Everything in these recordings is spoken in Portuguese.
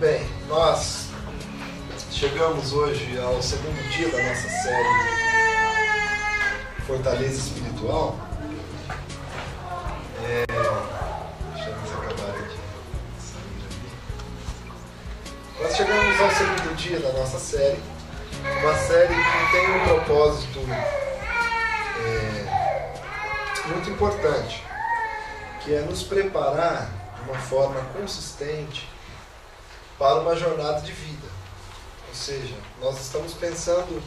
bem, nós chegamos hoje ao segundo dia da nossa série Fortaleza Espiritual. É, deixa eu acabar aqui. Nós chegamos ao segundo dia da nossa série, uma série que tem um propósito é, muito importante, que é nos preparar de uma forma consistente para uma jornada de vida. Ou seja, nós estamos pensando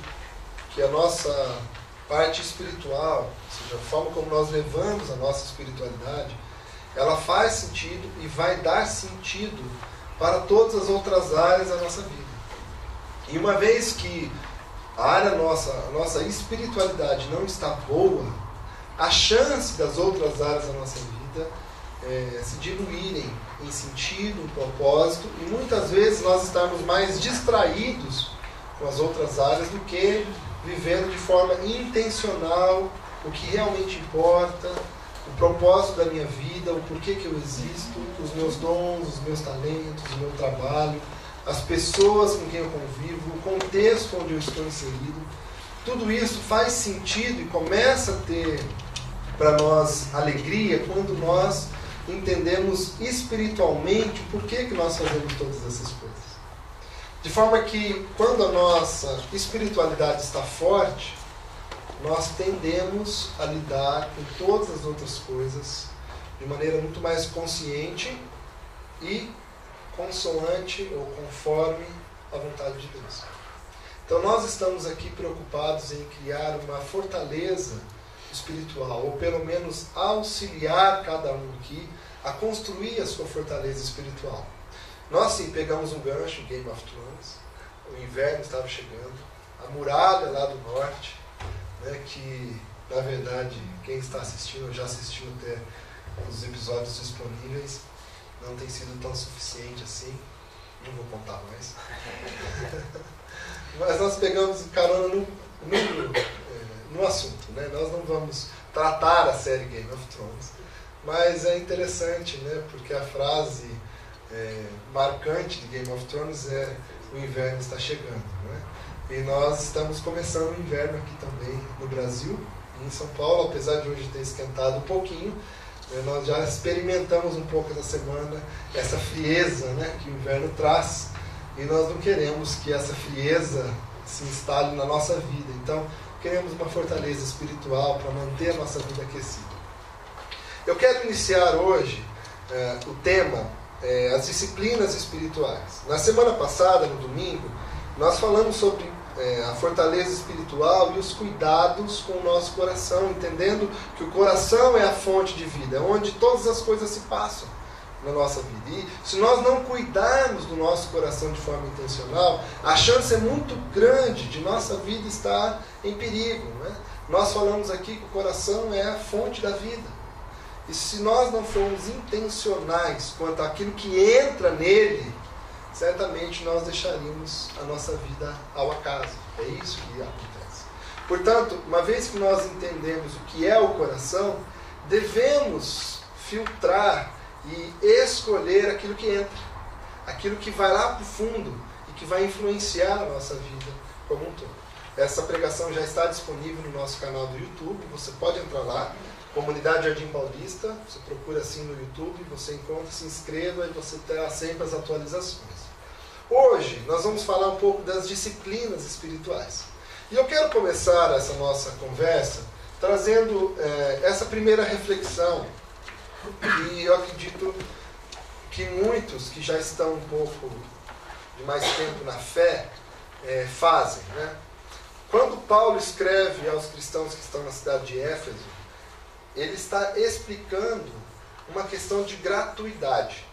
que a nossa parte espiritual, ou seja, a forma como nós levamos a nossa espiritualidade, ela faz sentido e vai dar sentido para todas as outras áreas da nossa vida. E uma vez que a área nossa, a nossa espiritualidade não está boa, a chance das outras áreas da nossa vida é, se diluírem em sentido, propósito, e muitas vezes nós estamos mais distraídos com as outras áreas do que vivendo de forma intencional o que realmente importa, o propósito da minha vida, o porquê que eu existo, os meus dons, os meus talentos, o meu trabalho, as pessoas com quem eu convivo, o contexto onde eu estou inserido. Tudo isso faz sentido e começa a ter para nós alegria quando nós entendemos espiritualmente por que, que nós fazemos todas essas coisas. De forma que, quando a nossa espiritualidade está forte, nós tendemos a lidar com todas as outras coisas de maneira muito mais consciente e consoante ou conforme a vontade de Deus. Então, nós estamos aqui preocupados em criar uma fortaleza espiritual, ou pelo menos auxiliar cada um aqui a construir a sua fortaleza espiritual. Nós sim pegamos um gancho, Game of Thrones, o inverno estava chegando, a muralha lá do norte, né, que na verdade quem está assistindo já assistiu até os episódios disponíveis, não tem sido tão suficiente assim, não vou contar mais. Mas nós pegamos carona no, no, no assunto, né? nós não vamos tratar a série Game of Thrones, mas é interessante, né? porque a frase é, marcante de Game of Thrones é o inverno está chegando. Né? E nós estamos começando o inverno aqui também no Brasil, em São Paulo, apesar de hoje ter esquentado um pouquinho, né? nós já experimentamos um pouco essa semana essa frieza né? que o inverno traz e nós não queremos que essa frieza se instale na nossa vida. Então, queremos uma fortaleza espiritual para manter a nossa vida aquecida. Eu quero iniciar hoje é, o tema é, as disciplinas espirituais. Na semana passada, no domingo, nós falamos sobre é, a fortaleza espiritual e os cuidados com o nosso coração, entendendo que o coração é a fonte de vida, onde todas as coisas se passam na nossa vida. E se nós não cuidarmos do nosso coração de forma intencional, a chance é muito grande de nossa vida estar em perigo. Né? Nós falamos aqui que o coração é a fonte da vida. E se nós não formos intencionais quanto àquilo que entra nele, certamente nós deixaríamos a nossa vida ao acaso. É isso que acontece. Portanto, uma vez que nós entendemos o que é o coração, devemos filtrar e escolher aquilo que entra, aquilo que vai lá para o fundo e que vai influenciar a nossa vida como um todo. Essa pregação já está disponível no nosso canal do YouTube, você pode entrar lá Comunidade Jardim Paulista, você procura assim no YouTube, você encontra, se inscreva e você terá sempre as atualizações. Hoje nós vamos falar um pouco das disciplinas espirituais. E eu quero começar essa nossa conversa trazendo é, essa primeira reflexão, e eu acredito que muitos que já estão um pouco de mais tempo na fé é, fazem. Né? Quando Paulo escreve aos cristãos que estão na cidade de Éfeso, ele está explicando uma questão de gratuidade.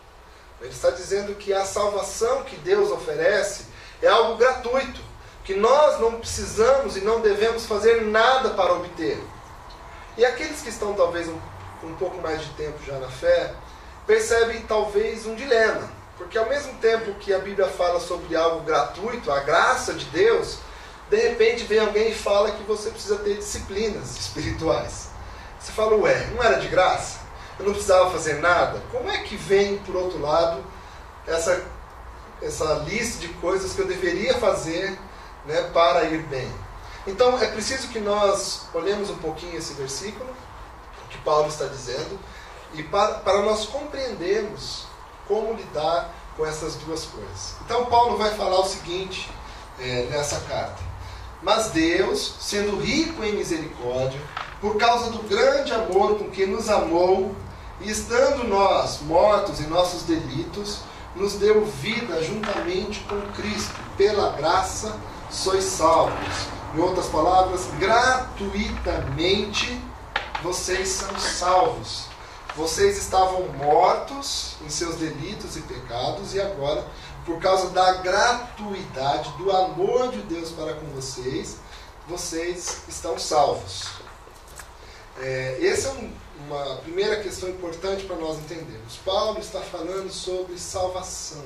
Ele está dizendo que a salvação que Deus oferece é algo gratuito, que nós não precisamos e não devemos fazer nada para obter. E aqueles que estão talvez um, um pouco mais de tempo já na fé, percebem talvez um dilema, porque ao mesmo tempo que a Bíblia fala sobre algo gratuito, a graça de Deus, de repente vem alguém e fala que você precisa ter disciplinas espirituais. Você fala, ué, não era de graça? Eu não precisava fazer nada? Como é que vem, por outro lado, essa essa lista de coisas que eu deveria fazer né, para ir bem. Então é preciso que nós olhemos um pouquinho esse versículo Paulo está dizendo e para, para nós compreendermos como lidar com essas duas coisas. Então Paulo vai falar o seguinte é, nessa carta. Mas Deus, sendo rico em misericórdia, por causa do grande amor com que nos amou, e estando nós mortos em nossos delitos, nos deu vida juntamente com Cristo. Pela graça sois salvos. Em outras palavras, gratuitamente vocês são salvos. Vocês estavam mortos em seus delitos e pecados, e agora, por causa da gratuidade, do amor de Deus para com vocês, vocês estão salvos. É, essa é um, uma primeira questão importante para nós entendermos. Paulo está falando sobre salvação,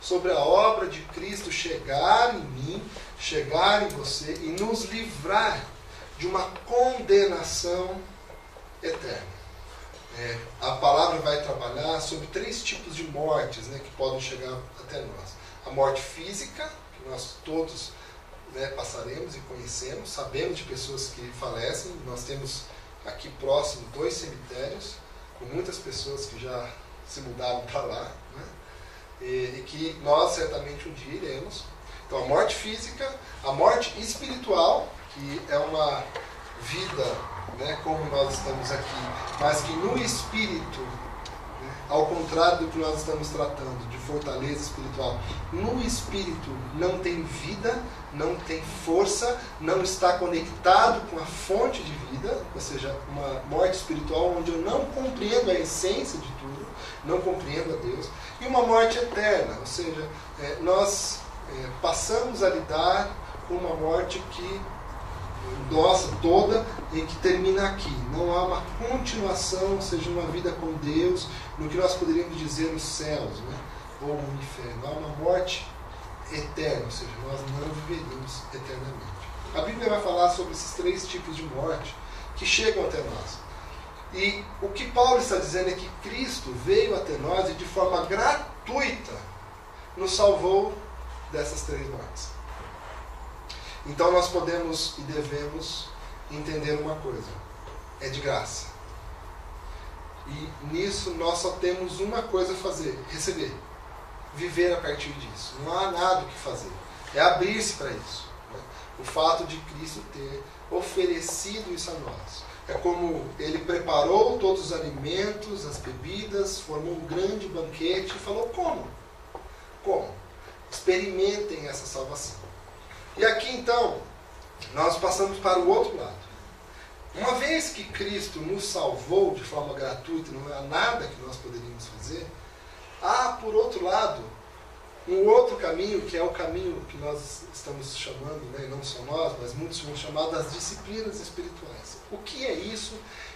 sobre a obra de Cristo chegar em mim, chegar em você e nos livrar de uma condenação eterna. É, a palavra vai trabalhar sobre três tipos de mortes né, que podem chegar até nós. A morte física, que nós todos né, passaremos e conhecemos, sabemos de pessoas que falecem, nós temos aqui próximo dois cemitérios, com muitas pessoas que já se mudaram para lá, né? e, e, que nós certamente um dia iremos. Então, a morte física, a morte espiritual, que é uma vida, né, como nós estamos aqui, mas que no espírito ao contrário do que nós estamos tratando, de fortaleza espiritual, no espírito não tem vida, não tem força, não está conectado com a fonte de vida, ou seja, uma morte espiritual onde eu não compreendo a essência de tudo, não compreendo a Deus, e uma morte eterna, ou seja, é, nós é, passamos a lidar com uma morte que nossa toda e que termina aqui. Não há uma continuação, ou seja, uma vida com Deus, no que nós poderíamos dizer os céus, né? ou o inferno. Há uma morte eterna, ou seja, nós não viveríamos eternamente. A Bíblia vai falar sobre esses três tipos de morte que chegam até nós. E o que Paulo está dizendo é que Cristo veio até nós e de forma gratuita nos salvou dessas três mortes. Então nós podemos e devemos entender uma coisa: é de graça. E nisso nós só temos uma coisa a fazer: receber. Viver a partir disso. Não há nada o que fazer. É abrir-se para isso. Né? O fato de Cristo ter oferecido isso a nós. É como ele preparou todos os alimentos, as bebidas, formou um grande banquete e falou: como? Como? Experimentem essa salvação. E aqui então, nós passamos para o outro lado. Uma vez que Cristo nos salvou de forma gratuita, não há nada que nós poderíamos fazer, há, por outro lado, um outro caminho, que é o caminho que nós estamos chamando, né, não só nós, mas muitos vão chamar das disciplinas espirituais. O que é isso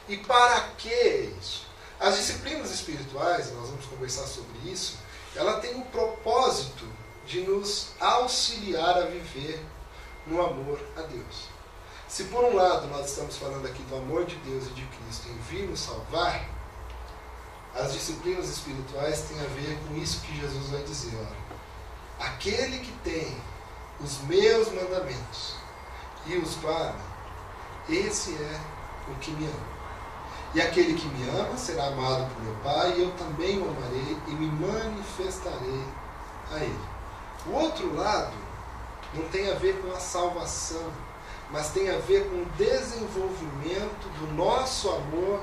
e para que é isso? As disciplinas espirituais, nós vamos conversar sobre isso, ela tem o propósito de nos auxiliar a viver no amor a Deus. Se por um lado nós estamos falando aqui do amor de Deus e de Cristo em vir nos salvar, as disciplinas espirituais têm a ver com isso que Jesus vai dizer. Olha, aquele que tem os meus mandamentos e os guarda, esse é o que me ama. E aquele que me ama será amado por meu Pai, e eu também o amarei e me manifestarei a ele. O outro lado não tem a ver com a salvação, mas tem a ver com o desenvolvimento do nosso amor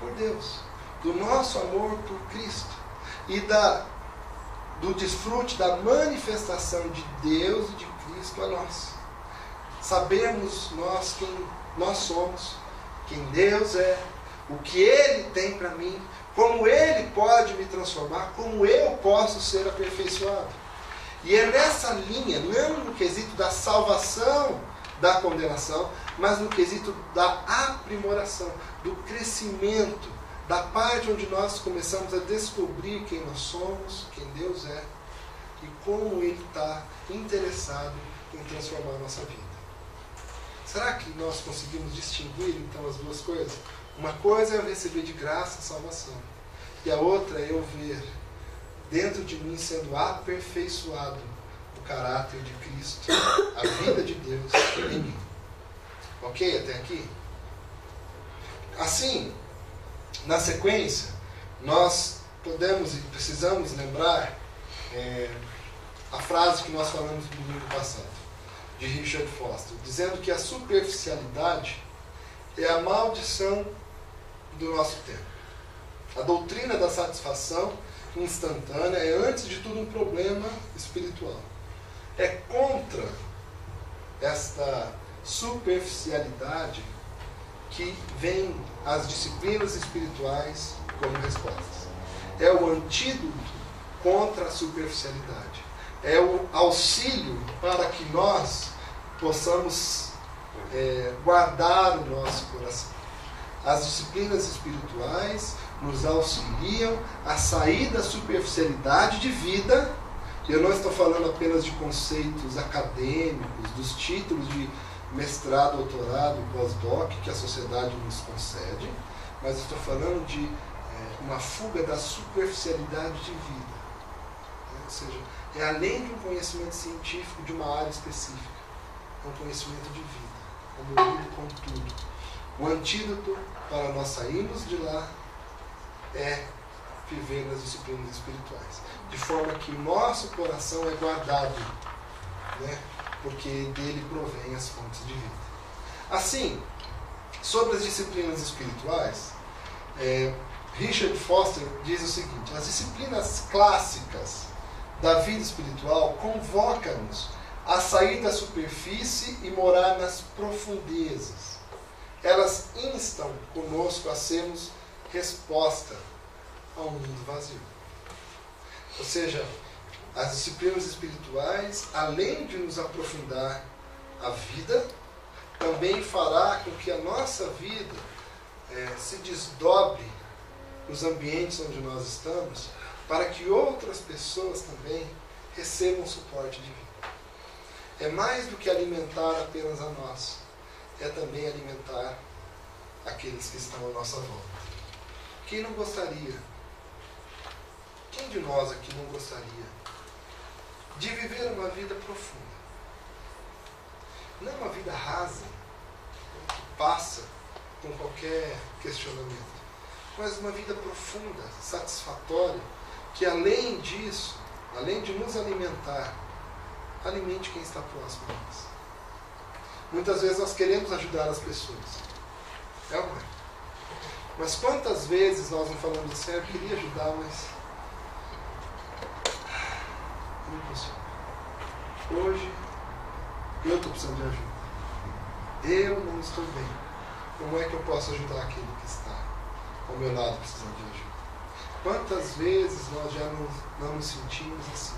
por Deus, do nosso amor por Cristo e da, do desfrute da manifestação de Deus e de Cristo a nós. Sabemos nós quem nós somos, quem Deus é, o que Ele tem para mim, como Ele pode me transformar, como eu posso ser aperfeiçoado. E é nessa linha, não no quesito da salvação da condenação, mas no quesito da aprimoração, do crescimento, da parte onde nós começamos a descobrir quem nós somos, quem Deus é e como Ele está interessado em transformar a nossa vida. Será que nós conseguimos distinguir então as duas coisas? Uma coisa é eu receber de graça a salvação, e a outra é eu ver dentro de mim sendo aperfeiçoado o caráter de Cristo, a vida de Deus em mim. Ok até aqui? Assim, na sequência, nós podemos e precisamos lembrar é, a frase que nós falamos no domingo passado, de Richard Foster, dizendo que a superficialidade é a maldição do nosso tempo. A doutrina da satisfação instantânea é, antes de tudo, um problema espiritual. É contra esta superficialidade que vem as disciplinas espirituais como respostas. É o antídoto contra a superficialidade. É o auxílio para que nós possamos é, guardar o nosso coração. As disciplinas espirituais nos auxiliam a sair da superficialidade de vida. Eu não estou falando apenas de conceitos acadêmicos, dos títulos de mestrado, doutorado, pós-doc que a sociedade nos concede, mas estou falando de é, uma fuga da superficialidade de vida. Né? Ou seja, é além de um conhecimento científico de uma área específica, é um conhecimento de vida, como com tudo. O antídoto para nós sairmos de lá é viver nas disciplinas espirituais. De forma que nosso coração é guardado, né? porque dele provém as fontes de vida. Assim, sobre as disciplinas espirituais, é, Richard Foster diz o seguinte: as disciplinas clássicas da vida espiritual convocam-nos a sair da superfície e morar nas profundezas. Elas instam conosco a sermos resposta ao mundo vazio. Ou seja, as disciplinas espirituais, além de nos aprofundar a vida, também fará com que a nossa vida é, se desdobre nos ambientes onde nós estamos, para que outras pessoas também recebam suporte de vida. É mais do que alimentar apenas a nós, é também alimentar aqueles que estão à nossa volta. Quem não gostaria? Quem de nós aqui não gostaria de viver uma vida profunda? Não uma vida rasa, que passa com qualquer questionamento, mas uma vida profunda, satisfatória, que além disso, além de nos alimentar, alimente quem está próximo a nós. Muitas vezes nós queremos ajudar as pessoas. É ou não? Mas quantas vezes nós não falamos assim, eu queria ajudar, mas não consigo. Hoje eu estou precisando de ajuda. Eu não estou bem. Como é que eu posso ajudar aquele que está ao meu lado precisando de ajuda? Quantas vezes nós já não, não nos sentimos assim,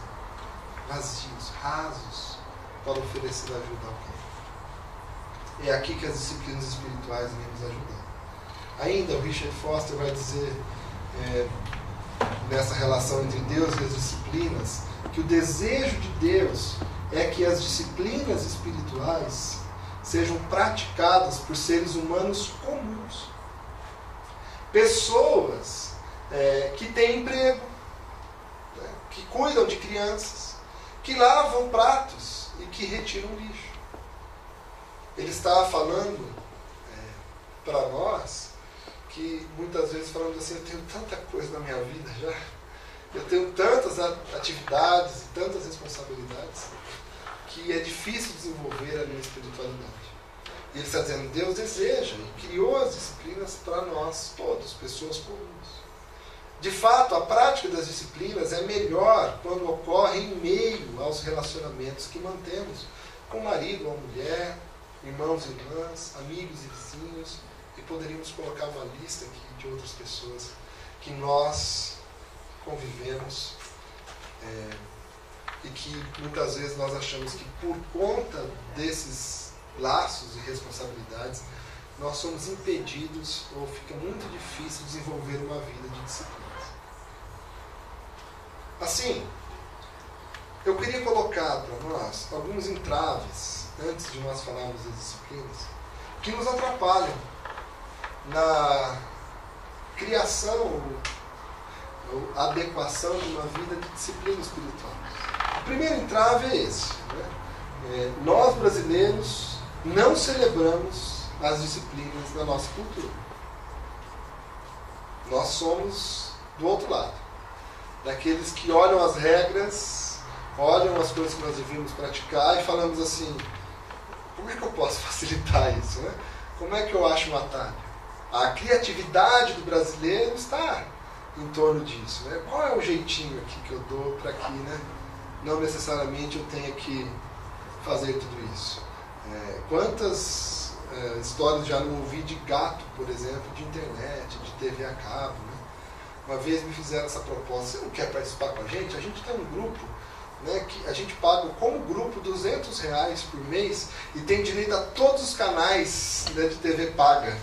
vazios, rasos, para oferecer ajuda a alguém? É aqui que as disciplinas espirituais vêm nos ajudar. Ainda o Richard Foster vai dizer, é, nessa relação entre Deus e as disciplinas, que o desejo de Deus é que as disciplinas espirituais sejam praticadas por seres humanos comuns. Pessoas é, que têm emprego, né, que cuidam de crianças, que lavam pratos e que retiram lixo. Ele está falando é, para nós que muitas vezes falamos assim, eu tenho tanta coisa na minha vida já, eu tenho tantas atividades e tantas responsabilidades, que é difícil desenvolver a minha espiritualidade. E ele está dizendo, Deus deseja e criou as disciplinas para nós todos, pessoas comuns. De fato, a prática das disciplinas é melhor quando ocorre em meio aos relacionamentos que mantemos com o marido ou a mulher, irmãos e irmãs, amigos e vizinhos, poderíamos colocar uma lista aqui de outras pessoas que nós convivemos é, e que muitas vezes nós achamos que por conta desses laços e responsabilidades nós somos impedidos ou fica muito difícil desenvolver uma vida de disciplinas. Assim, eu queria colocar para nós alguns entraves, antes de nós falarmos das disciplinas, que nos atrapalham na criação, adequação de uma vida de disciplina espiritual. O primeiro entrave é esse. Né? É, nós brasileiros não celebramos as disciplinas da nossa cultura. Nós somos do outro lado. Daqueles que olham as regras, olham as coisas que nós devíamos praticar e falamos assim: como é que eu posso facilitar isso? Né? Como é que eu acho um atalho? A criatividade do brasileiro está em torno disso. Né? Qual é o jeitinho aqui que eu dou para que né, não necessariamente eu tenha que fazer tudo isso? É, quantas é, histórias já não ouvi de gato, por exemplo, de internet, de TV a cabo? Né? Uma vez me fizeram essa proposta: você não quer participar com a gente? A gente tem um grupo né, que a gente paga como grupo 200 reais por mês e tem direito a todos os canais né, de TV paga.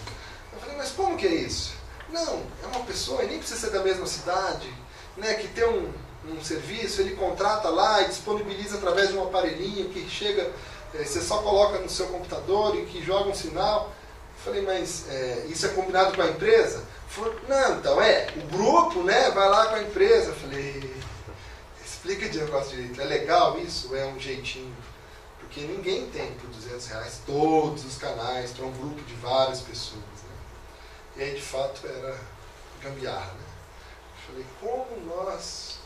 Eu falei, mas como que é isso? Não, é uma pessoa, e nem precisa ser da mesma cidade, né, que tem um, um serviço, ele contrata lá e disponibiliza através de um aparelhinho que chega, é, você só coloca no seu computador e que joga um sinal. Eu falei, mas é, isso é combinado com a empresa? Falei, não, então é, o grupo né, vai lá com a empresa. Eu falei, explica de negócio direito, é legal isso? É um jeitinho? Porque ninguém tem por 200 reais todos os canais para um grupo de várias pessoas. E aí, de fato, era gambiarra. Né? Falei, como nós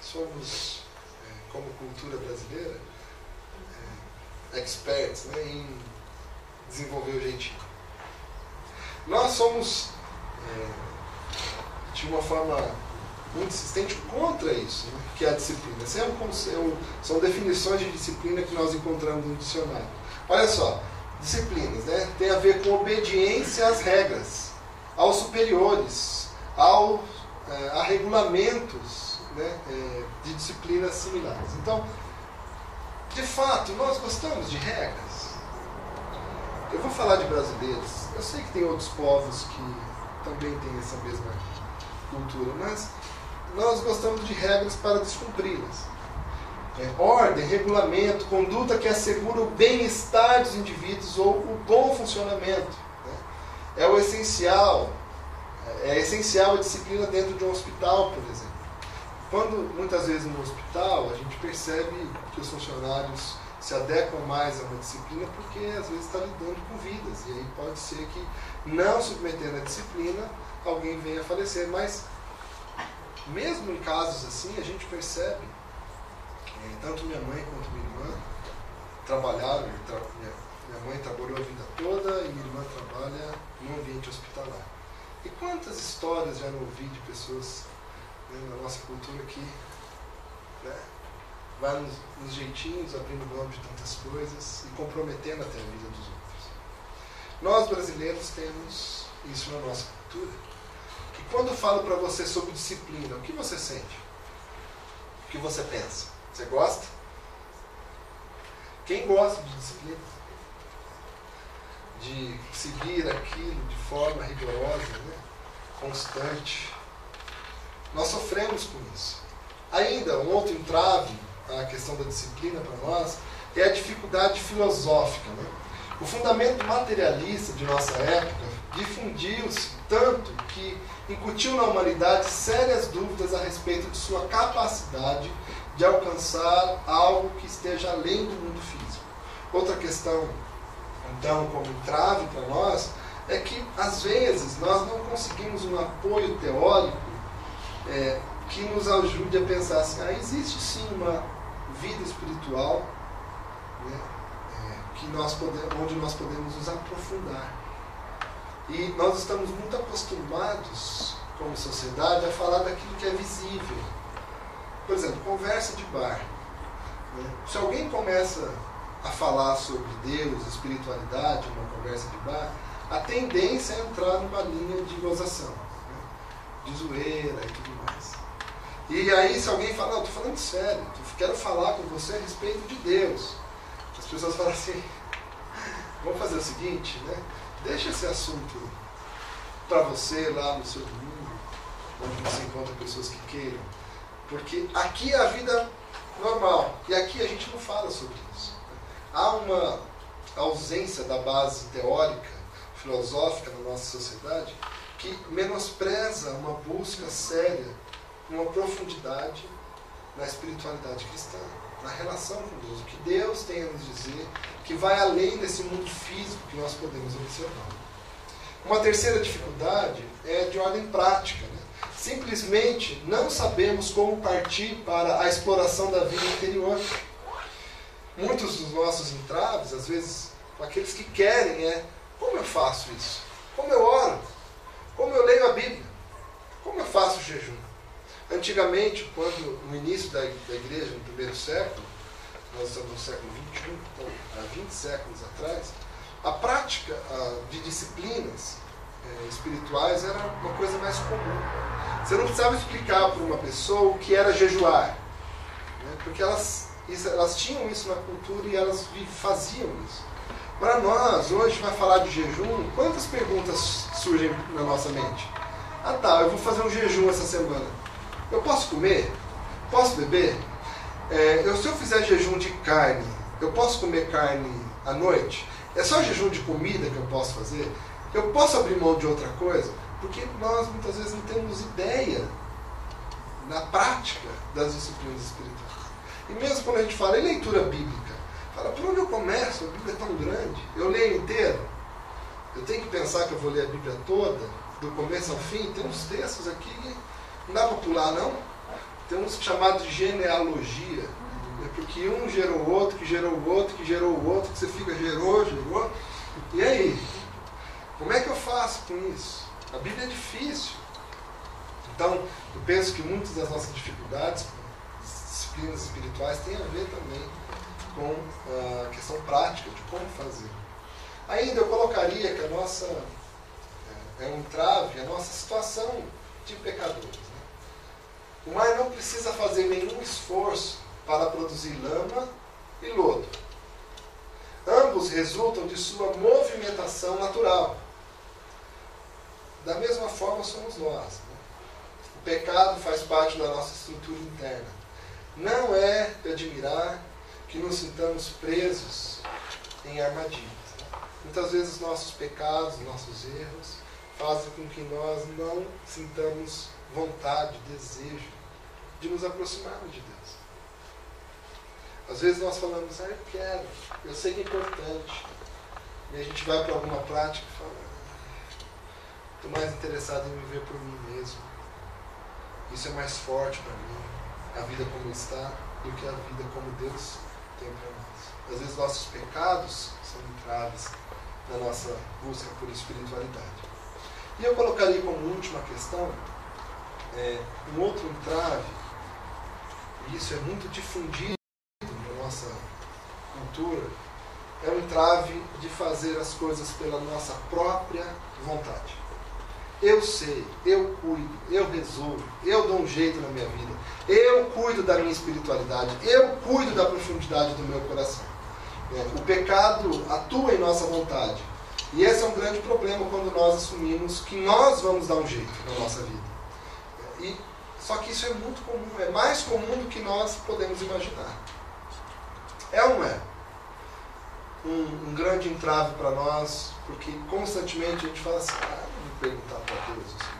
somos, é, como cultura brasileira, é, experts né, em desenvolver o jeitinho. Nós somos, é, de uma forma muito insistente, contra isso, né, que é a disciplina. Esse é um, são definições de disciplina que nós encontramos no dicionário. Olha só, disciplinas né, tem a ver com obediência às regras aos superiores, ao, é, a regulamentos né, é, de disciplinas similares. Então, de fato, nós gostamos de regras. Eu vou falar de brasileiros. Eu sei que tem outros povos que também têm essa mesma cultura, mas nós gostamos de regras para descumpri-las. É, ordem, regulamento, conduta que assegura o bem-estar dos indivíduos ou o bom funcionamento é o essencial. É essencial a disciplina dentro de um hospital, por exemplo. Quando muitas vezes no hospital a gente percebe que os funcionários se adequam mais a uma disciplina porque às vezes está lidando com vidas. E aí pode ser que, não submetendo a disciplina, alguém venha a falecer. Mas, mesmo em casos assim, a gente percebe, tanto minha mãe quanto minha irmã trabalharam, minha mãe trabalhou a vida toda e minha irmã trabalha no ambiente hospitalar. E quantas histórias já não ouvi de pessoas né, na nossa cultura que né, vai nos, nos, jeitinhos, abrindo mão de tantas coisas e comprometendo até a vida dos outros. Nós brasileiros temos isso na nossa cultura. Que quando eu falo para você sobre disciplina, o que você sente? O que você pensa? Você gosta? Quem gosta de disciplina? De seguir aquilo de forma rigorosa, né? constante. Nós sofremos com isso. Ainda, um outro entrave à questão da disciplina para nós é a dificuldade filosófica. Né? O fundamento materialista de nossa época difundiu-se tanto que incutiu na humanidade sérias dúvidas a respeito de sua capacidade de alcançar algo que esteja além do mundo físico. Outra questão então como entrave para nós é que às vezes nós não conseguimos um apoio teórico é, que nos ajude a pensar assim, ah, existe sim uma vida espiritual né, é, que nós podemos, onde nós podemos nos aprofundar. E nós estamos muito acostumados, como sociedade, a falar daquilo que é visível. Por exemplo, conversa de bar. Né? Se alguém começa a falar sobre Deus, espiritualidade, uma conversa de bar, a tendência é entrar numa linha de gozação, né? de zoeira e tudo mais. E aí, se alguém fala, não, estou falando sério, quero falar com você a respeito de Deus. As pessoas falam assim, vamos fazer o seguinte, né? Deixa esse assunto para você lá no seu mundo, onde você encontra pessoas que queiram. Porque aqui é a vida normal. E aqui a gente não fala sobre isso há uma ausência da base teórica, filosófica na nossa sociedade que menospreza uma busca séria uma profundidade na espiritualidade cristã, na relação com Deus, o que Deus tem a nos dizer, que vai além desse mundo físico que nós podemos observar. Uma terceira dificuldade é de ordem prática. Né? Simplesmente não sabemos como partir para a exploração da vida interior. Muitos dos nossos entraves, às vezes, aqueles que querem, é como eu faço isso? Como eu oro? Como eu leio a Bíblia? Como eu faço o jejum? Antigamente, quando no início da, da igreja, no primeiro século, nós estamos no século XXI, então, há 20 séculos atrás, a prática de disciplinas é, espirituais era uma coisa mais comum. Você não precisava explicar para uma pessoa o que era jejuar, né? porque elas, elas tinham isso na cultura e elas faziam isso. Para nós, hoje, vai falar de jejum, quantas perguntas surgem na nossa mente? Ah tá, eu vou fazer um jejum essa semana. Eu posso comer? Posso beber? É, eu, se eu fizer jejum de carne, eu posso comer carne à noite? É só jejum de comida que eu posso fazer? Eu posso abrir mão de outra coisa? Porque nós muitas vezes não temos ideia na prática das disciplinas espirituais. Mesmo quando a gente fala em leitura bíblica, fala, por onde eu começo? A Bíblia é tão grande. Eu leio inteiro. Eu tenho que pensar que eu vou ler a Bíblia toda, do começo ao fim. Tem uns textos aqui que não dá para pular, não. Tem uns chamados de genealogia. É porque um gerou o outro, que gerou o outro, que gerou o outro, que você fica gerou, gerou. E aí? Como é que eu faço com isso? A Bíblia é difícil. Então, eu penso que muitas das nossas dificuldades, disciplinas espirituais, têm a ver também com a questão prática de como fazer. Ainda eu colocaria que a nossa é, é um entrave, a nossa situação de pecadores. Né? O mar não precisa fazer nenhum esforço para produzir lama e lodo. Ambos resultam de sua movimentação natural. Da mesma forma somos nós. Né? O pecado faz parte da nossa estrutura interna. Não é de admirar que nos sintamos presos em armadilhas. Né? Muitas vezes nossos pecados, nossos erros, fazem com que nós não sintamos vontade, desejo de nos aproximarmos de Deus. Às vezes nós falamos, ah, eu quero, eu sei que é importante. E a gente vai para alguma prática e fala, estou mais interessado em viver por mim mesmo. Isso é mais forte para mim, a vida como está, do que a vida como Deus tem para nós. Às vezes nossos pecados são entraves na nossa busca por espiritualidade. E eu colocaria como última questão é, um outro entrave, e isso é muito difundido na nossa cultura, é o entrave de fazer as coisas pela nossa própria vontade. Eu sei, eu cuido, eu resolvo, eu dou um jeito na minha vida, eu cuido da minha espiritualidade, eu cuido da profundidade do meu coração. É, o pecado atua em nossa vontade e esse é um grande problema quando nós assumimos que nós vamos dar um jeito na nossa vida. E, só que isso é muito comum, é mais comum do que nós podemos imaginar. É ou não é? Um, um grande entrave para nós, porque constantemente a gente fala assim, ah, perguntar para Deus assim.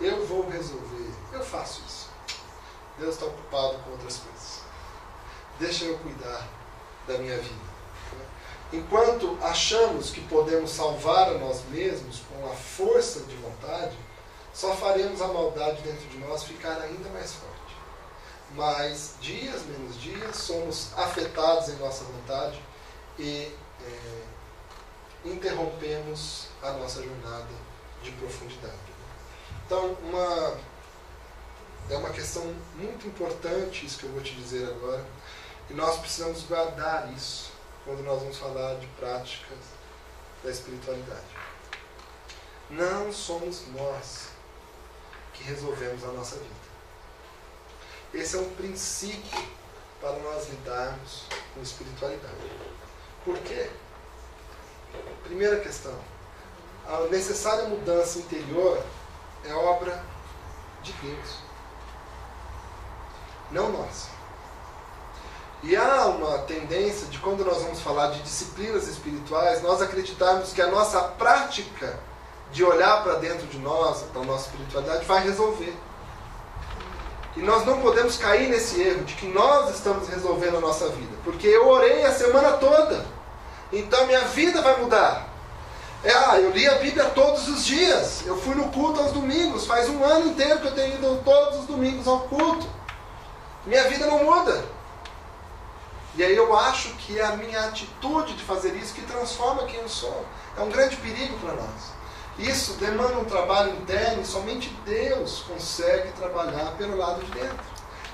Eu vou resolver, eu faço isso. Deus está ocupado com outras coisas. Deixa eu cuidar da minha vida. Enquanto achamos que podemos salvar a nós mesmos com a força de vontade, só faremos a maldade dentro de nós ficar ainda mais forte. Mas, dias menos dias, somos afetados em nossa vontade e é, interrompemos a nossa jornada de profundidade. Então, uma, é uma questão muito importante isso que eu vou te dizer agora, e nós precisamos guardar isso quando nós vamos falar de práticas da espiritualidade. Não somos nós que resolvemos a nossa vida. Esse é um princípio para nós lidarmos com espiritualidade. Por quê? Primeira questão. A necessária mudança interior é obra de Deus. Não nós. E há uma tendência de quando nós vamos falar de disciplinas espirituais, nós acreditarmos que a nossa prática de olhar para dentro de nós, para a nossa espiritualidade, vai resolver. E nós não podemos cair nesse erro de que nós estamos resolvendo a nossa vida. Porque eu orei a semana toda. Então minha vida vai mudar. É, ah, eu li a Bíblia todos os dias. Eu fui no culto aos domingos. Faz um ano inteiro que eu tenho ido todos os domingos ao culto. Minha vida não muda. E aí eu acho que é a minha atitude de fazer isso que transforma quem eu sou. É um grande perigo para nós. Isso demanda um trabalho interno e somente Deus consegue trabalhar pelo lado de dentro.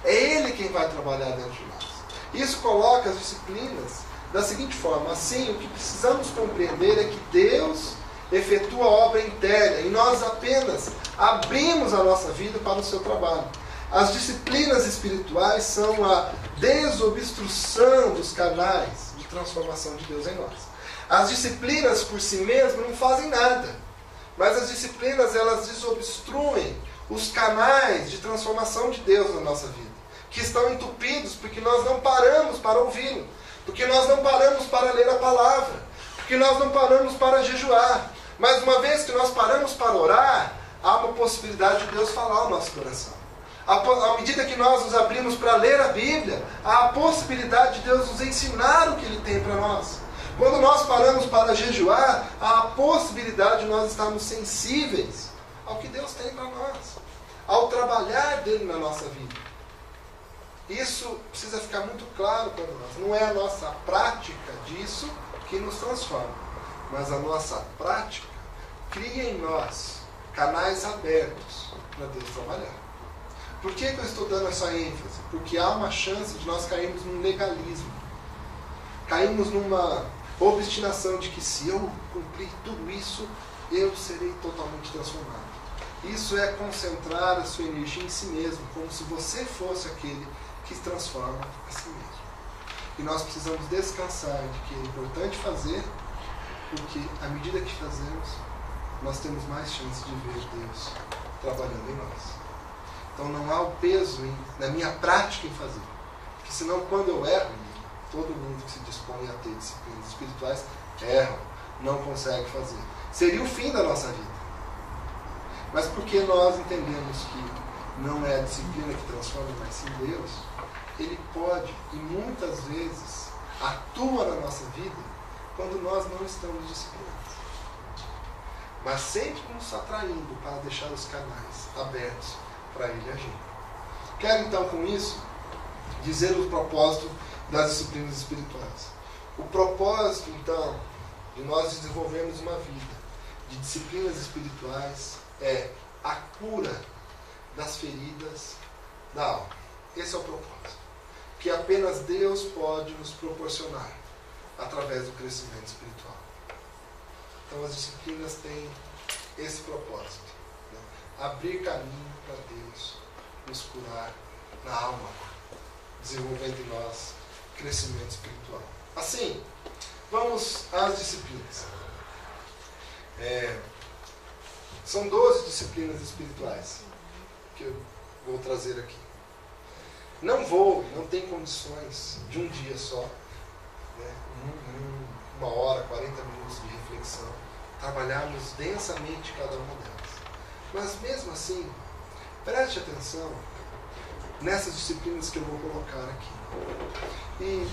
É Ele quem vai trabalhar dentro de nós. Isso coloca as disciplinas da seguinte forma: assim, o que precisamos compreender é que Deus efetua a obra interna e nós apenas abrimos a nossa vida para o seu trabalho. As disciplinas espirituais são a desobstrução dos canais de transformação de Deus em nós. As disciplinas por si mesmas não fazem nada. Mas as disciplinas, elas desobstruem os canais de transformação de Deus na nossa vida, que estão entupidos porque nós não paramos para ouvi-lo, porque nós não paramos para ler a palavra, porque nós não paramos para jejuar. Mas uma vez que nós paramos para orar, há uma possibilidade de Deus falar ao nosso coração. À medida que nós nos abrimos para ler a Bíblia, há a possibilidade de Deus nos ensinar o que Ele tem para nós. Quando nós paramos para jejuar, há a possibilidade de nós estarmos sensíveis ao que Deus tem para nós, ao trabalhar dele na nossa vida. Isso precisa ficar muito claro para nós. Não é a nossa prática disso que nos transforma, mas a nossa prática cria em nós canais abertos para Deus trabalhar. Por que, que eu estou dando essa ênfase? Porque há uma chance de nós cairmos num legalismo. Caímos numa obstinação de que se eu cumprir tudo isso, eu serei totalmente transformado. Isso é concentrar a sua energia em si mesmo, como se você fosse aquele que se transforma a si mesmo. E nós precisamos descansar de que é importante fazer, porque à medida que fazemos, nós temos mais chance de ver Deus trabalhando em nós. Então não há o peso em, na minha prática em fazer. Porque senão quando eu erro, todo mundo que se dispõe a ter disciplinas espirituais erra, não consegue fazer. Seria o fim da nossa vida. Mas porque nós entendemos que não é a disciplina que transforma, mas sim Deus, Ele pode e muitas vezes atua na nossa vida quando nós não estamos disciplinados. Mas sempre nos atraindo para deixar os canais abertos para Ele agir. Quero então com isso dizer o propósito das disciplinas espirituais. O propósito, então, de nós desenvolvermos uma vida de disciplinas espirituais é a cura das feridas da alma. Esse é o propósito. Que apenas Deus pode nos proporcionar através do crescimento espiritual. Então, as disciplinas têm esse propósito: né? abrir caminho para Deus nos curar na alma, desenvolvendo em nós crescimento espiritual. Assim, vamos às disciplinas. É, são 12 disciplinas espirituais que eu vou trazer aqui. Não vou, não tem condições de um dia só, né, uma hora, 40 minutos de reflexão, trabalharmos densamente cada uma delas. Mas mesmo assim, preste atenção nessas disciplinas que eu vou colocar aqui. E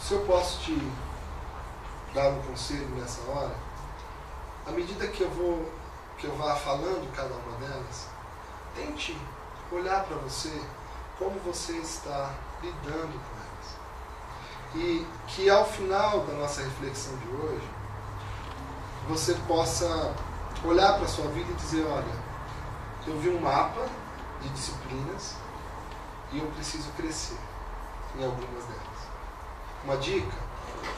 se eu posso te dar um conselho nessa hora, à medida que eu vou que eu vá falando cada uma delas, tente olhar para você como você está lidando com elas. E que ao final da nossa reflexão de hoje, você possa olhar para a sua vida e dizer, olha, eu vi um mapa de disciplinas e eu preciso crescer em algumas delas. Uma dica: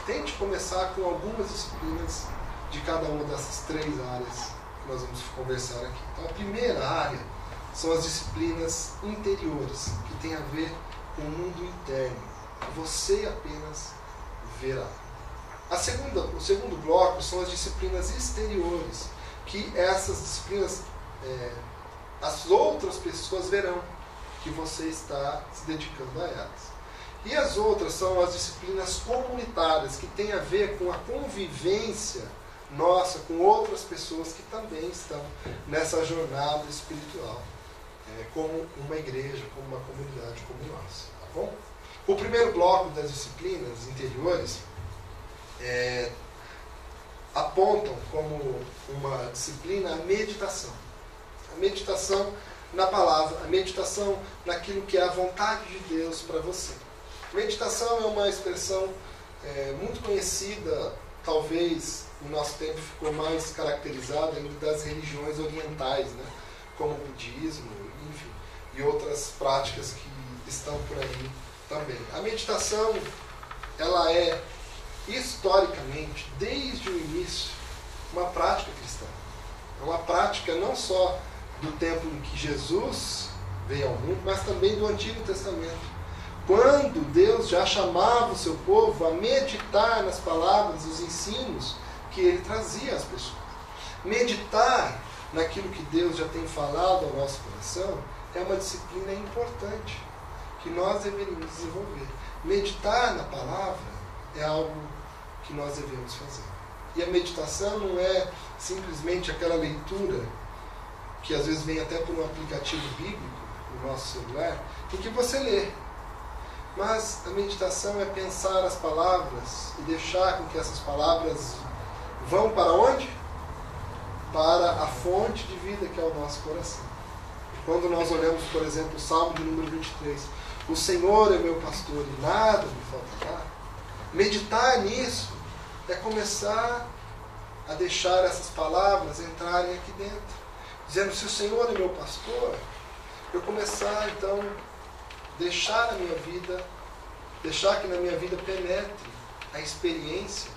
tente começar com algumas disciplinas de cada uma dessas três áreas que nós vamos conversar aqui. Então, a primeira área são as disciplinas interiores, que tem a ver com o mundo interno. Você apenas verá. A segunda, o segundo bloco são as disciplinas exteriores, que essas disciplinas é, as outras pessoas verão que você está se dedicando a elas. E as outras são as disciplinas comunitárias, que têm a ver com a convivência nossa com outras pessoas que também estão nessa jornada espiritual. É, como uma igreja, como uma comunidade como nós. Tá bom? O primeiro bloco das disciplinas interiores é, apontam como uma disciplina a meditação. A meditação na palavra, a meditação naquilo que é a vontade de Deus para você. Meditação é uma expressão é, muito conhecida, talvez no nosso tempo ficou mais caracterizada das religiões orientais, né? como o budismo, e outras práticas que estão por aí também. A meditação, ela é historicamente, desde o início, uma prática cristã. É uma prática não só do tempo em que Jesus veio ao mundo, mas também do Antigo Testamento. Quando Deus já chamava o seu povo a meditar nas palavras, os ensinos que ele trazia às pessoas. Meditar naquilo que Deus já tem falado ao nosso coração é uma disciplina importante que nós deveríamos desenvolver. Meditar na palavra é algo que nós devemos fazer. E a meditação não é simplesmente aquela leitura que às vezes vem até por um aplicativo bíblico no nosso celular, em que você lê. Mas a meditação é pensar as palavras e deixar com que essas palavras vão para onde? Para a fonte de vida que é o nosso coração. Quando nós olhamos, por exemplo, o Salmo de número 23, o Senhor é meu pastor e nada me faltará. Meditar nisso é começar a deixar essas palavras entrarem aqui dentro. Dizendo, se o Senhor é meu pastor, eu começar então deixar a minha vida, deixar que na minha vida penetre a experiência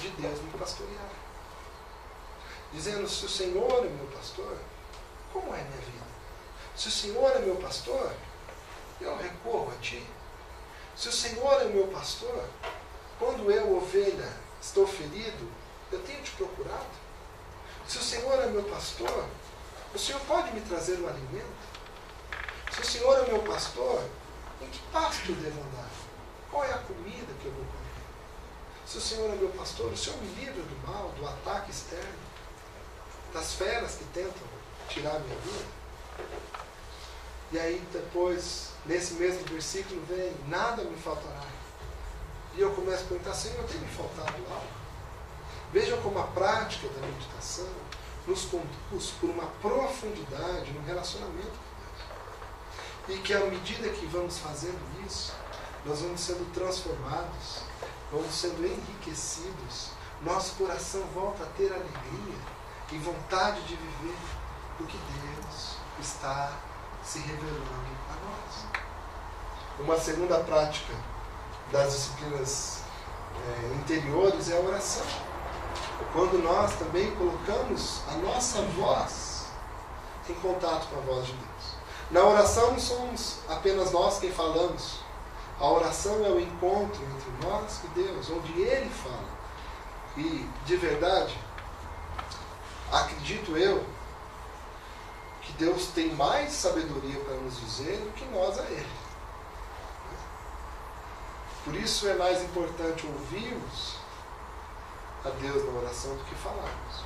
de Deus me pastorear. Dizendo, se o Senhor é meu pastor, como é minha vida? Se o Senhor é meu pastor, eu recorro a Ti. Se o Senhor é meu pastor, quando eu, ovelha, estou ferido, eu tenho te procurado. Se o Senhor é meu pastor, o Senhor pode me trazer o alimento? Se o Senhor é meu pastor, em que pasto eu devo andar? Qual é a comida que eu vou comer? Se o Senhor é meu pastor, o Senhor me livra do mal, do ataque externo, das feras que tentam tirar a minha vida. E aí depois, nesse mesmo versículo, vem, nada me faltará. E eu começo a perguntar, Senhor, tem me faltado algo? Vejam como a prática da meditação nos conduz por uma profundidade no relacionamento com Deus. E que à medida que vamos fazendo isso, nós vamos sendo transformados, vamos sendo enriquecidos, nosso coração volta a ter alegria e vontade de viver o que Deus está se revelando a nós. Uma segunda prática das disciplinas é, interiores é a oração. Quando nós também colocamos a nossa voz em contato com a voz de Deus. Na oração não somos apenas nós quem falamos. A oração é o encontro entre nós e Deus, onde Ele fala. E, de verdade, acredito eu Deus tem mais sabedoria para nos dizer do que nós a Ele. Por isso é mais importante ouvirmos a Deus na oração do que falarmos.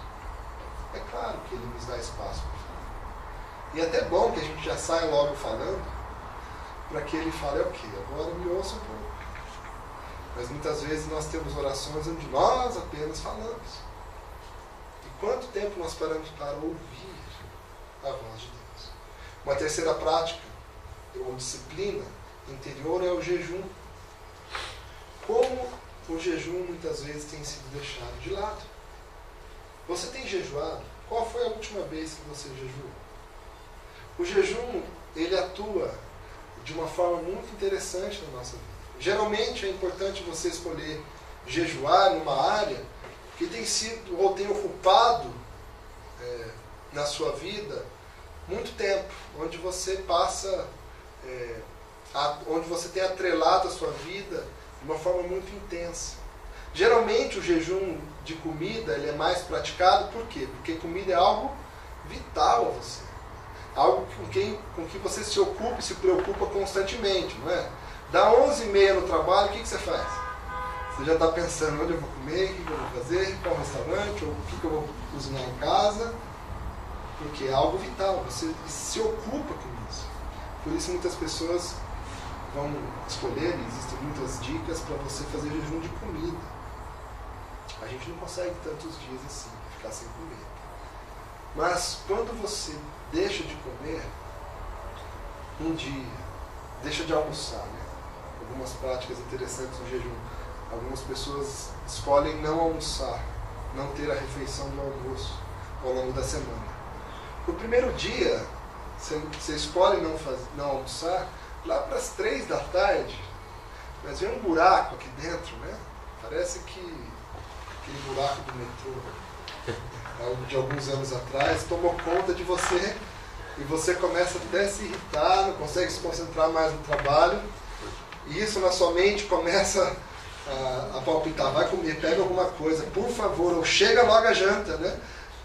É claro que Ele nos dá espaço para falar. E é até bom que a gente já saia logo falando, para que Ele fale, ok, agora me ouça um pouco. Mas muitas vezes nós temos orações onde nós apenas falamos. E quanto tempo nós paramos para ouvir a voz de Deus? Uma terceira prática, ou disciplina interior, é o jejum. Como o jejum muitas vezes tem sido deixado de lado. Você tem jejuado? Qual foi a última vez que você jejuou? O jejum, ele atua de uma forma muito interessante na nossa vida. Geralmente é importante você escolher jejuar numa área que tem sido ou tem ocupado é, na sua vida muito tempo, onde você passa, é, a, onde você tem atrelado a sua vida de uma forma muito intensa. Geralmente o jejum de comida ele é mais praticado por quê? Porque comida é algo vital a você. Algo com quem com que você se ocupa e se preocupa constantemente, não é? Dá 11 e meia no trabalho, o que, que você faz? Você já está pensando onde eu vou comer, o que, que eu vou fazer, qual restaurante, ou o que, que eu vou cozinhar em casa. Porque é algo vital, você se ocupa com isso. Por isso muitas pessoas vão escolher, existem muitas dicas para você fazer jejum de comida. A gente não consegue tantos dias assim, ficar sem comer. Mas quando você deixa de comer, um dia, deixa de almoçar, né? algumas práticas interessantes no jejum. Algumas pessoas escolhem não almoçar, não ter a refeição do almoço ao longo da semana. No primeiro dia, você, escolhe não, faz, não almoçar, lá para as três da tarde, mas vem um buraco aqui dentro, né? Parece que aquele buraco do metrô de alguns anos atrás tomou conta de você e você começa até a se irritar, não consegue se concentrar mais no trabalho e isso na sua mente começa a, a palpitar, vai comer, pega alguma coisa, por favor, ou chega logo a janta, né?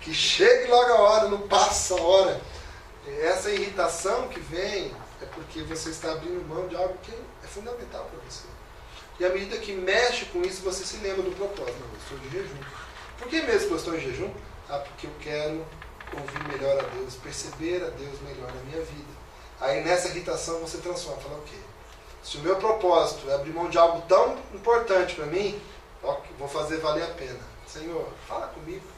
Que chegue logo a hora, não passa a hora. Essa irritação que vem é porque você está abrindo mão de algo que é fundamental para você. E à medida que mexe com isso, você se lembra do propósito. Não, eu estou de jejum. Por que mesmo que eu estou em jejum? Ah, porque eu quero ouvir melhor a Deus, perceber a Deus melhor na minha vida. Aí nessa irritação você transforma, fala o quê? Se o meu propósito é abrir mão de algo tão importante para mim, vou fazer valer a pena. Senhor, fala comigo.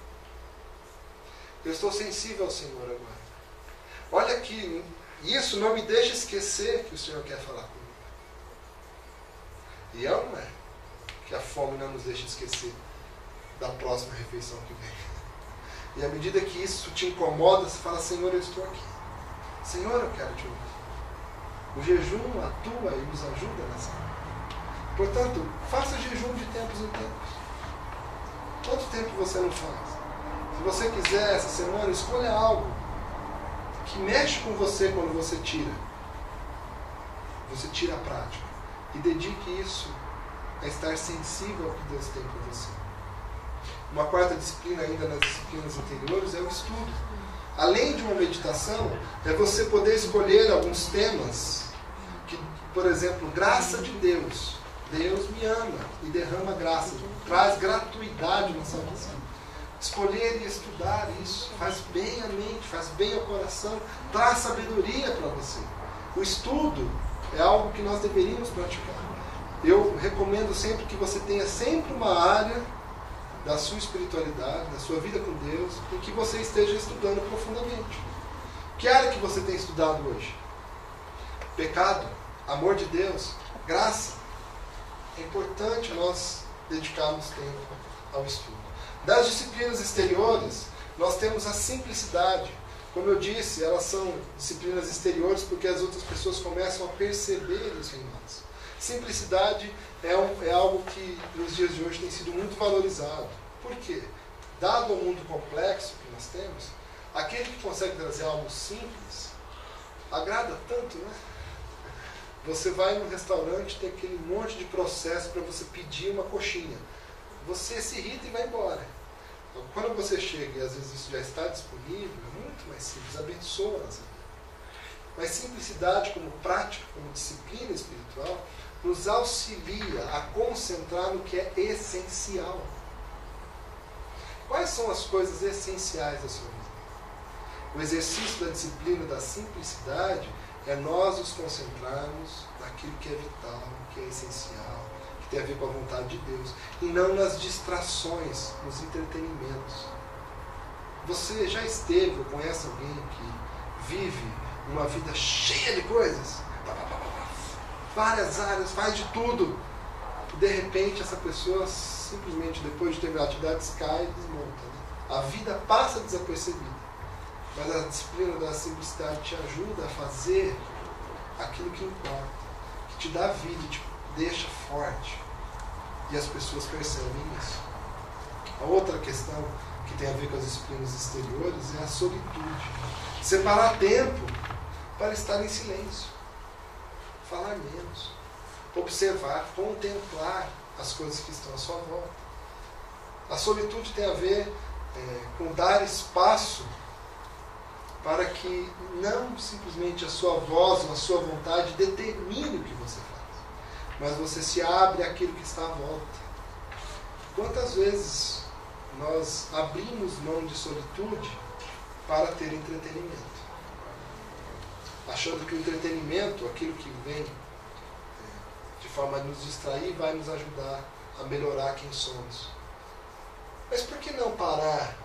Eu estou sensível ao Senhor agora. Olha aqui, isso não me deixa esquecer que o Senhor quer falar comigo. E é ou não é? Que a fome não nos deixa esquecer da próxima refeição que vem. E à medida que isso te incomoda, você fala, Senhor, eu estou aqui. Senhor, eu quero te ouvir. O jejum atua e nos ajuda nessa Portanto, faça jejum de tempos em tempos. Quanto tempo você não faz? Se você quiser, essa semana, escolha algo que mexe com você quando você tira. Você tira a prática. E dedique isso a estar sensível ao que Deus tem para você. Uma quarta disciplina ainda nas disciplinas anteriores é o estudo. Além de uma meditação, é você poder escolher alguns temas por exemplo, graça de Deus. Deus me ama e derrama graça, traz gratuidade na salvação. Escolher e estudar isso faz bem a mente, faz bem ao coração, traz sabedoria para você. O estudo é algo que nós deveríamos praticar. Eu recomendo sempre que você tenha sempre uma área da sua espiritualidade, da sua vida com Deus, em que você esteja estudando profundamente. Que área que você tem estudado hoje? Pecado? amor de Deus, graça. É importante nós dedicarmos tempo ao estudo. Das disciplinas exteriores, nós temos a simplicidade. Como eu disse, elas são disciplinas exteriores porque as outras pessoas começam a perceber isso em nós. Simplicidade é, um, é algo que nos dias de hoje tem sido muito valorizado. Por quê? Dado o mundo complexo que nós temos, aquele que consegue trazer algo simples agrada tanto, né? Você vai no restaurante, tem aquele monte de processo para você pedir uma coxinha. Você se irrita e vai embora. Então, quando você chega e às vezes isso já está disponível, é muito mais simples, abençoa a nossa vida. Mas simplicidade como prática, como disciplina espiritual, nos auxilia a concentrar no que é essencial. Quais são as coisas essenciais da sua vida? O exercício da disciplina da simplicidade é nós nos concentrarmos naquilo que é vital, que é essencial, tem a ver com a vontade de Deus, e não nas distrações, nos entretenimentos. Você já esteve ou conhece alguém que vive uma vida cheia de coisas? Várias áreas, faz de tudo. De repente essa pessoa simplesmente depois de ter atividades cai e desmonta. Né? A vida passa desapercebida. Mas a disciplina da simplicidade te ajuda a fazer aquilo que importa, que te dá vida, te deixa forte. E as pessoas percebem isso. A outra questão que tem a ver com as disciplinas exteriores é a solitude. Separar tempo para estar em silêncio. Falar menos. Observar, contemplar as coisas que estão à sua volta. A solitude tem a ver é, com dar espaço para que não simplesmente a sua voz ou a sua vontade determine o que você faz, mas você se abre àquilo que está à volta. Quantas vezes nós abrimos mão de solitude para ter entretenimento. Achando que o entretenimento, aquilo que vem é, de forma a nos distrair, vai nos ajudar a melhorar quem somos. Mas por que não parar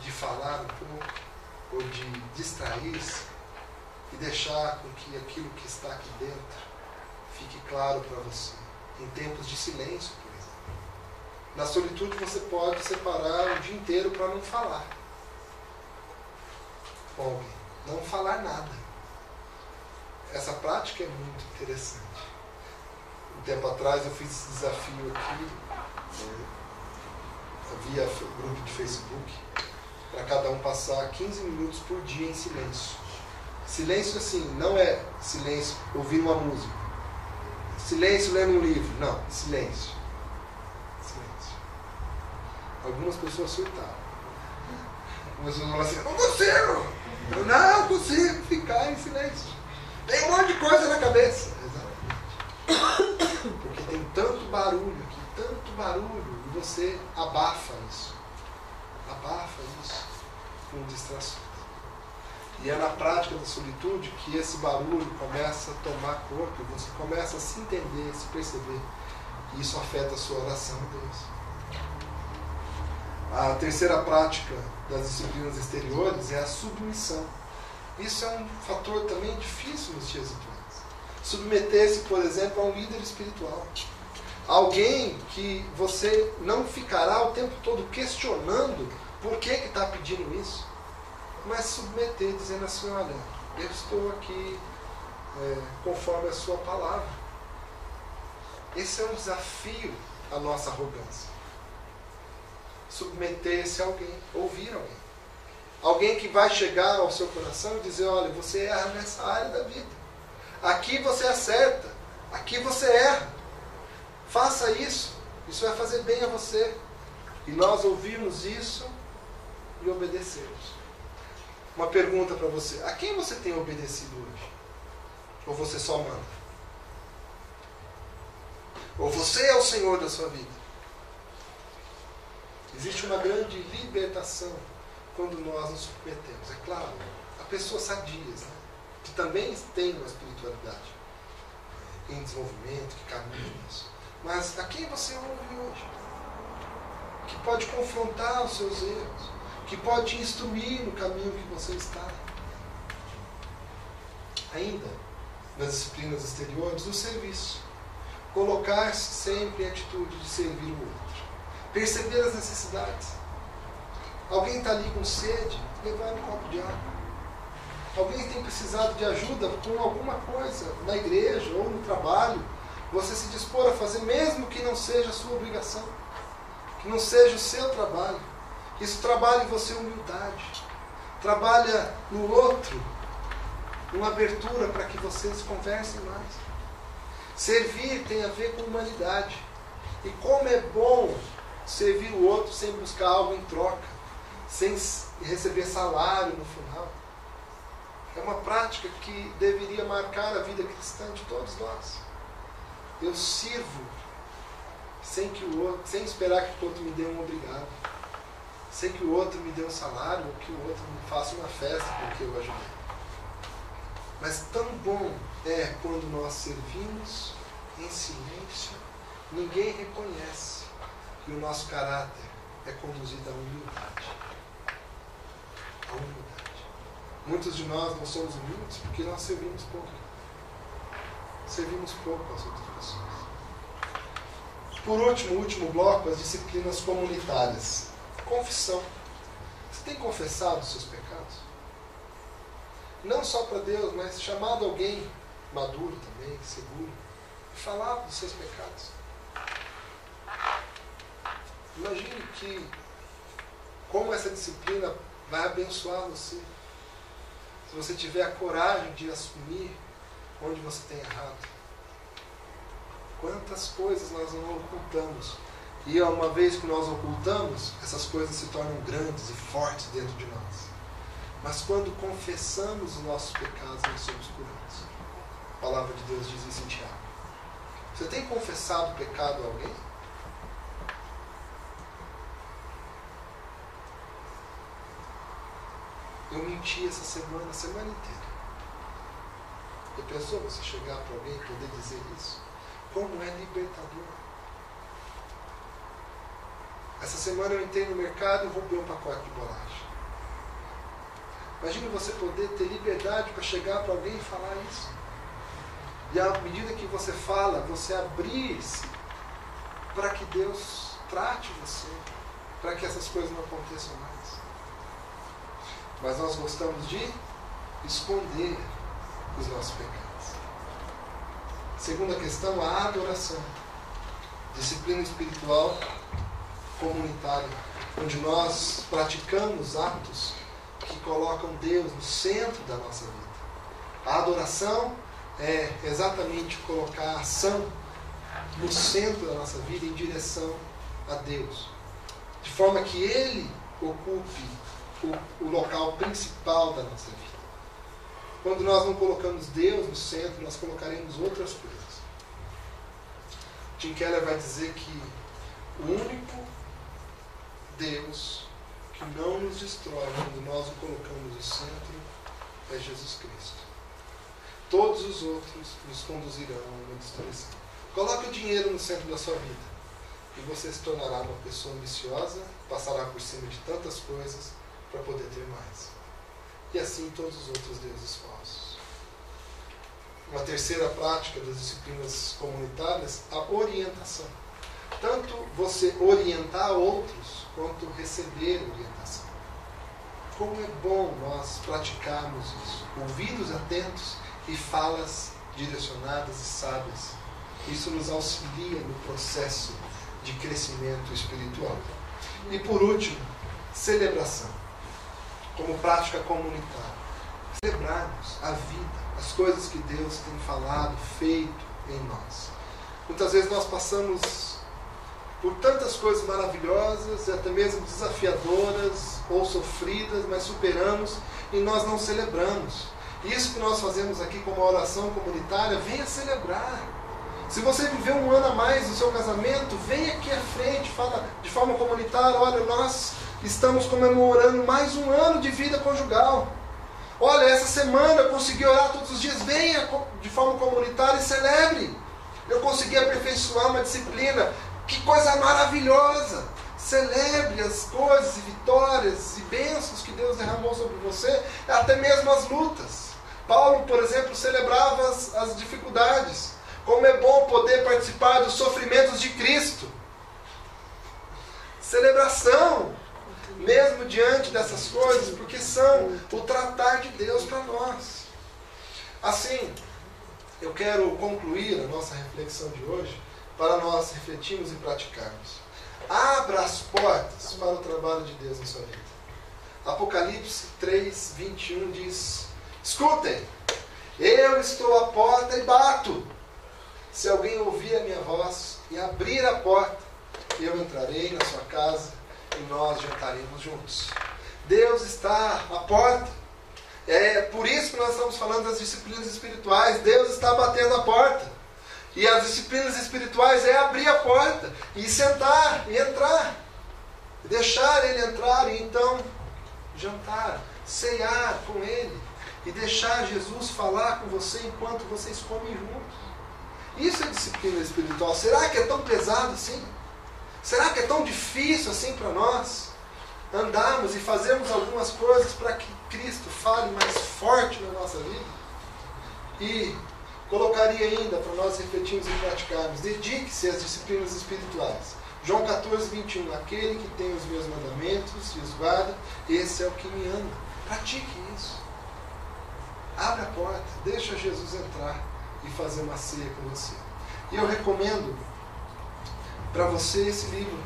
de falar um pouco, ou de distrair-se, e deixar com que aquilo que está aqui dentro fique claro para você, em tempos de silêncio, por exemplo. Na solitude você pode separar o dia inteiro para não falar com alguém, não falar nada. Essa prática é muito interessante. Um tempo atrás eu fiz esse desafio aqui, é, via grupo de Facebook, para cada um passar 15 minutos por dia em silêncio. Silêncio, assim, não é silêncio ouvindo uma música. Silêncio lendo um livro. Não, silêncio. Silêncio. Algumas pessoas surtaram. Algumas pessoas falam assim, não consigo! Eu não consigo ficar em silêncio. Tem um monte de coisa na cabeça. Exatamente. Porque tem tanto barulho aqui, tanto barulho, e você abafa isso. Abafa isso com distrações. E é na prática da solitude que esse barulho começa a tomar corpo, você começa a se entender, a se perceber. E isso afeta a sua oração a Deus. A terceira prática das disciplinas exteriores é a submissão. Isso é um fator também difícil nos dias atuais. Submeter-se, por exemplo, a um líder espiritual. Alguém que você não ficará o tempo todo questionando por que está pedindo isso mas submeter, dizendo assim, olha, eu estou aqui é, conforme a sua palavra. Esse é um desafio à nossa arrogância. Submeter-se a alguém, ouvir alguém. Alguém que vai chegar ao seu coração e dizer, olha, você erra nessa área da vida. Aqui você acerta, aqui você erra. Faça isso, isso vai fazer bem a você. E nós ouvimos isso e obedecemos. Uma pergunta para você: a quem você tem obedecido hoje? Ou você só manda? Ou você é o Senhor da sua vida? Existe uma grande libertação quando nós nos submetemos. É claro, há pessoas sadias, né? que também têm uma espiritualidade em desenvolvimento, que caminham nisso. Mas a quem você ouve hoje? Que pode confrontar os seus erros que pode te instruir no caminho que você está. Ainda, nas disciplinas exteriores, o serviço. Colocar-se sempre em atitude de servir o outro. Perceber as necessidades. Alguém está ali com sede, levar um copo de água. Alguém tem precisado de ajuda com alguma coisa na igreja ou no trabalho. Você se dispor a fazer, mesmo que não seja a sua obrigação, que não seja o seu trabalho isso trabalha em você humildade. Trabalha no outro uma abertura para que vocês conversem mais. Servir tem a ver com humanidade. E como é bom servir o outro sem buscar algo em troca, sem receber salário no final. É uma prática que deveria marcar a vida cristã de todos nós. Eu sirvo sem que o outro, sem esperar que o outro me dê um obrigado sem que o outro me dê um salário ou que o outro me faça uma festa porque eu ajudei. Mas tão bom é quando nós servimos em silêncio, ninguém reconhece que o nosso caráter é conduzido à humildade. À humildade. Muitos de nós não somos humildes porque nós servimos pouco. Servimos pouco às outras pessoas. Por último, último bloco, as disciplinas comunitárias. Confissão. Você tem confessado os seus pecados? Não só para Deus, mas chamado alguém maduro também, seguro, e falar dos seus pecados. Imagine que como essa disciplina vai abençoar você. Se você tiver a coragem de assumir onde você tem errado. Quantas coisas nós não ocultamos e uma vez que nós ocultamos, essas coisas se tornam grandes e fortes dentro de nós. Mas quando confessamos os nossos pecados, nós somos curados. A palavra de Deus diz isso em Tiago. Você tem confessado o pecado a alguém? Eu menti essa semana, a semana inteira. E pensou você chegar para alguém e poder dizer isso? Como é libertador. Essa semana eu entrei no mercado e roubei um pacote de bolacha. Imagine você poder ter liberdade para chegar para alguém e falar isso. E à medida que você fala, você abrir-se para que Deus trate você, para que essas coisas não aconteçam mais. Mas nós gostamos de esconder os nossos pecados. Segunda questão, a adoração. Disciplina espiritual comunitária, onde nós praticamos atos que colocam Deus no centro da nossa vida. A adoração é exatamente colocar a ação no centro da nossa vida em direção a Deus, de forma que Ele ocupe o, o local principal da nossa vida. Quando nós não colocamos Deus no centro, nós colocaremos outras coisas. Tim Keller vai dizer que o único Deus que não nos destrói quando nós o colocamos no centro é Jesus Cristo. Todos os outros nos conduzirão uma destruição. Coloque o dinheiro no centro da sua vida e você se tornará uma pessoa ambiciosa, passará por cima de tantas coisas para poder ter mais. E assim todos os outros deuses falsos. Uma terceira prática das disciplinas comunitárias, a orientação. Tanto você orientar outros, quanto receber orientação. Como é bom nós praticarmos isso. Ouvidos atentos e falas direcionadas e sábias. Isso nos auxilia no processo de crescimento espiritual. E por último, celebração, como prática comunitária. Celebrarmos a vida, as coisas que Deus tem falado, feito em nós. Muitas vezes nós passamos por tantas coisas maravilhosas e até mesmo desafiadoras ou sofridas, mas superamos e nós não celebramos. Isso que nós fazemos aqui como oração comunitária, venha celebrar. Se você viveu um ano a mais no seu casamento, venha aqui à frente, fala de forma comunitária, olha, nós estamos comemorando mais um ano de vida conjugal. Olha, essa semana eu consegui orar todos os dias, venha de forma comunitária e celebre. Eu consegui aperfeiçoar uma disciplina. Que coisa maravilhosa! Celebre as coisas e vitórias e bênçãos que Deus derramou sobre você, até mesmo as lutas. Paulo, por exemplo, celebrava as, as dificuldades. Como é bom poder participar dos sofrimentos de Cristo. Celebração, mesmo diante dessas coisas, porque são o tratar de Deus para nós. Assim, eu quero concluir a nossa reflexão de hoje para nós refletirmos e praticarmos. Abra as portas para o trabalho de Deus na sua vida. Apocalipse 3, 21 diz: Escutem, eu estou à porta e bato. Se alguém ouvir a minha voz e abrir a porta, eu entrarei na sua casa e nós jantaremos juntos. Deus está à porta. É por isso que nós estamos falando das disciplinas espirituais. Deus está batendo a porta. E as disciplinas espirituais é abrir a porta e sentar e entrar. Deixar ele entrar e então jantar, ceiar com ele e deixar Jesus falar com você enquanto vocês comem juntos. Isso é disciplina espiritual. Será que é tão pesado assim? Será que é tão difícil assim para nós andarmos e fazermos algumas coisas para que Cristo fale mais forte na nossa vida? E Colocaria ainda para nós refletirmos e praticarmos: dedique-se às disciplinas espirituais. João 14, 21. Aquele que tem os meus mandamentos e os guarda, esse é o que me ama. Pratique isso. Abra a porta, deixa Jesus entrar e fazer uma ceia com você. E eu recomendo para você esse livro,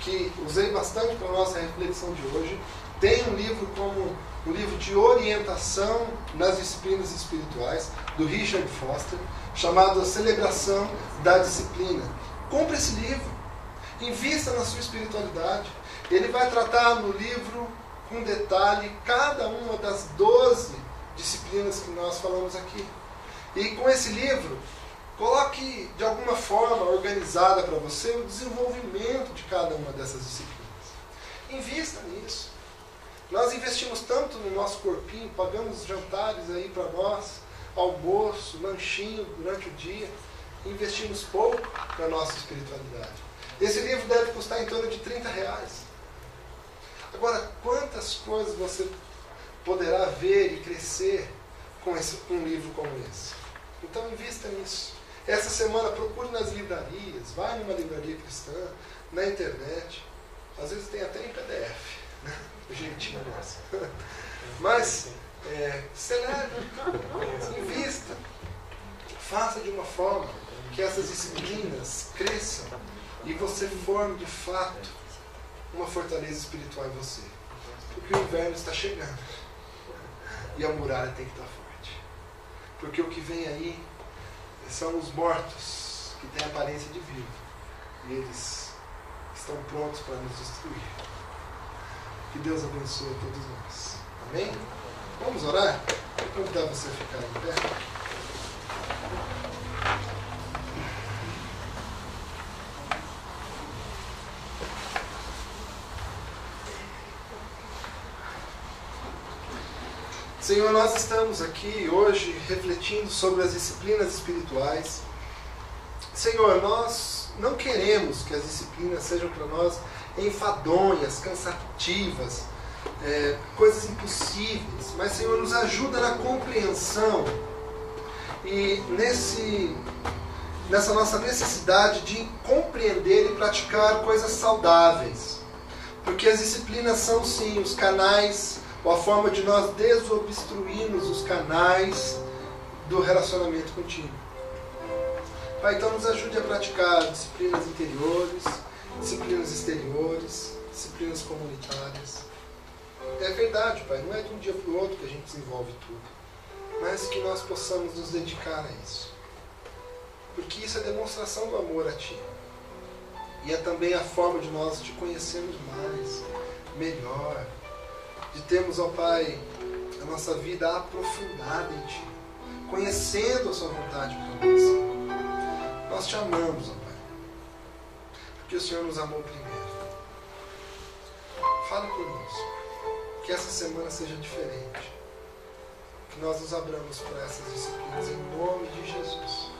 que usei bastante para a nossa reflexão de hoje. Tem um livro como um livro de orientação nas disciplinas espirituais, do Richard Foster, chamado A Celebração da Disciplina. Compre esse livro, invista na sua espiritualidade. Ele vai tratar no livro com detalhe cada uma das 12 disciplinas que nós falamos aqui. E com esse livro, coloque de alguma forma organizada para você o desenvolvimento de cada uma dessas disciplinas. Invista nisso. Nós investimos tanto no nosso corpinho, pagamos jantares aí para nós, almoço, lanchinho durante o dia, investimos pouco na nossa espiritualidade. Esse livro deve custar em torno de 30 reais. Agora, quantas coisas você poderá ver e crescer com esse, um livro como esse? Então, invista nisso. Essa semana, procure nas livrarias, vai numa livraria cristã, na internet. Às vezes tem até em PDF. Né? Jeitinho nosso. Mas, é, celebre, invista. Faça de uma forma que essas disciplinas cresçam e você forme de fato uma fortaleza espiritual em você. Porque o inverno está chegando. E a muralha tem que estar forte. Porque o que vem aí são os mortos que têm aparência de vivo. E eles estão prontos para nos destruir. Que Deus abençoe todos nós. Amém? Vamos orar? Vou convidar você a ficar em pé. Senhor, nós estamos aqui hoje refletindo sobre as disciplinas espirituais. Senhor, nós não queremos que as disciplinas sejam para nós enfadonhas, cansativas, é, coisas impossíveis, mas, Senhor, nos ajuda na compreensão e nesse, nessa nossa necessidade de compreender e praticar coisas saudáveis. Porque as disciplinas são, sim, os canais ou a forma de nós desobstruirmos os canais do relacionamento contigo. Pai, então nos ajude a praticar disciplinas interiores, disciplinas exteriores, disciplinas comunitárias. É verdade, Pai, não é de um dia para o outro que a gente desenvolve tudo, mas que nós possamos nos dedicar a isso. Porque isso é demonstração do amor a Ti. E é também a forma de nós te conhecermos mais, melhor, de termos, ó Pai, a nossa vida aprofundada em Ti, conhecendo a Sua vontade para nós. Nós te amamos, ó Pai, porque o Senhor nos amou primeiro. Fala conosco, que essa semana seja diferente, que nós nos abramos para essas disciplinas em nome de Jesus.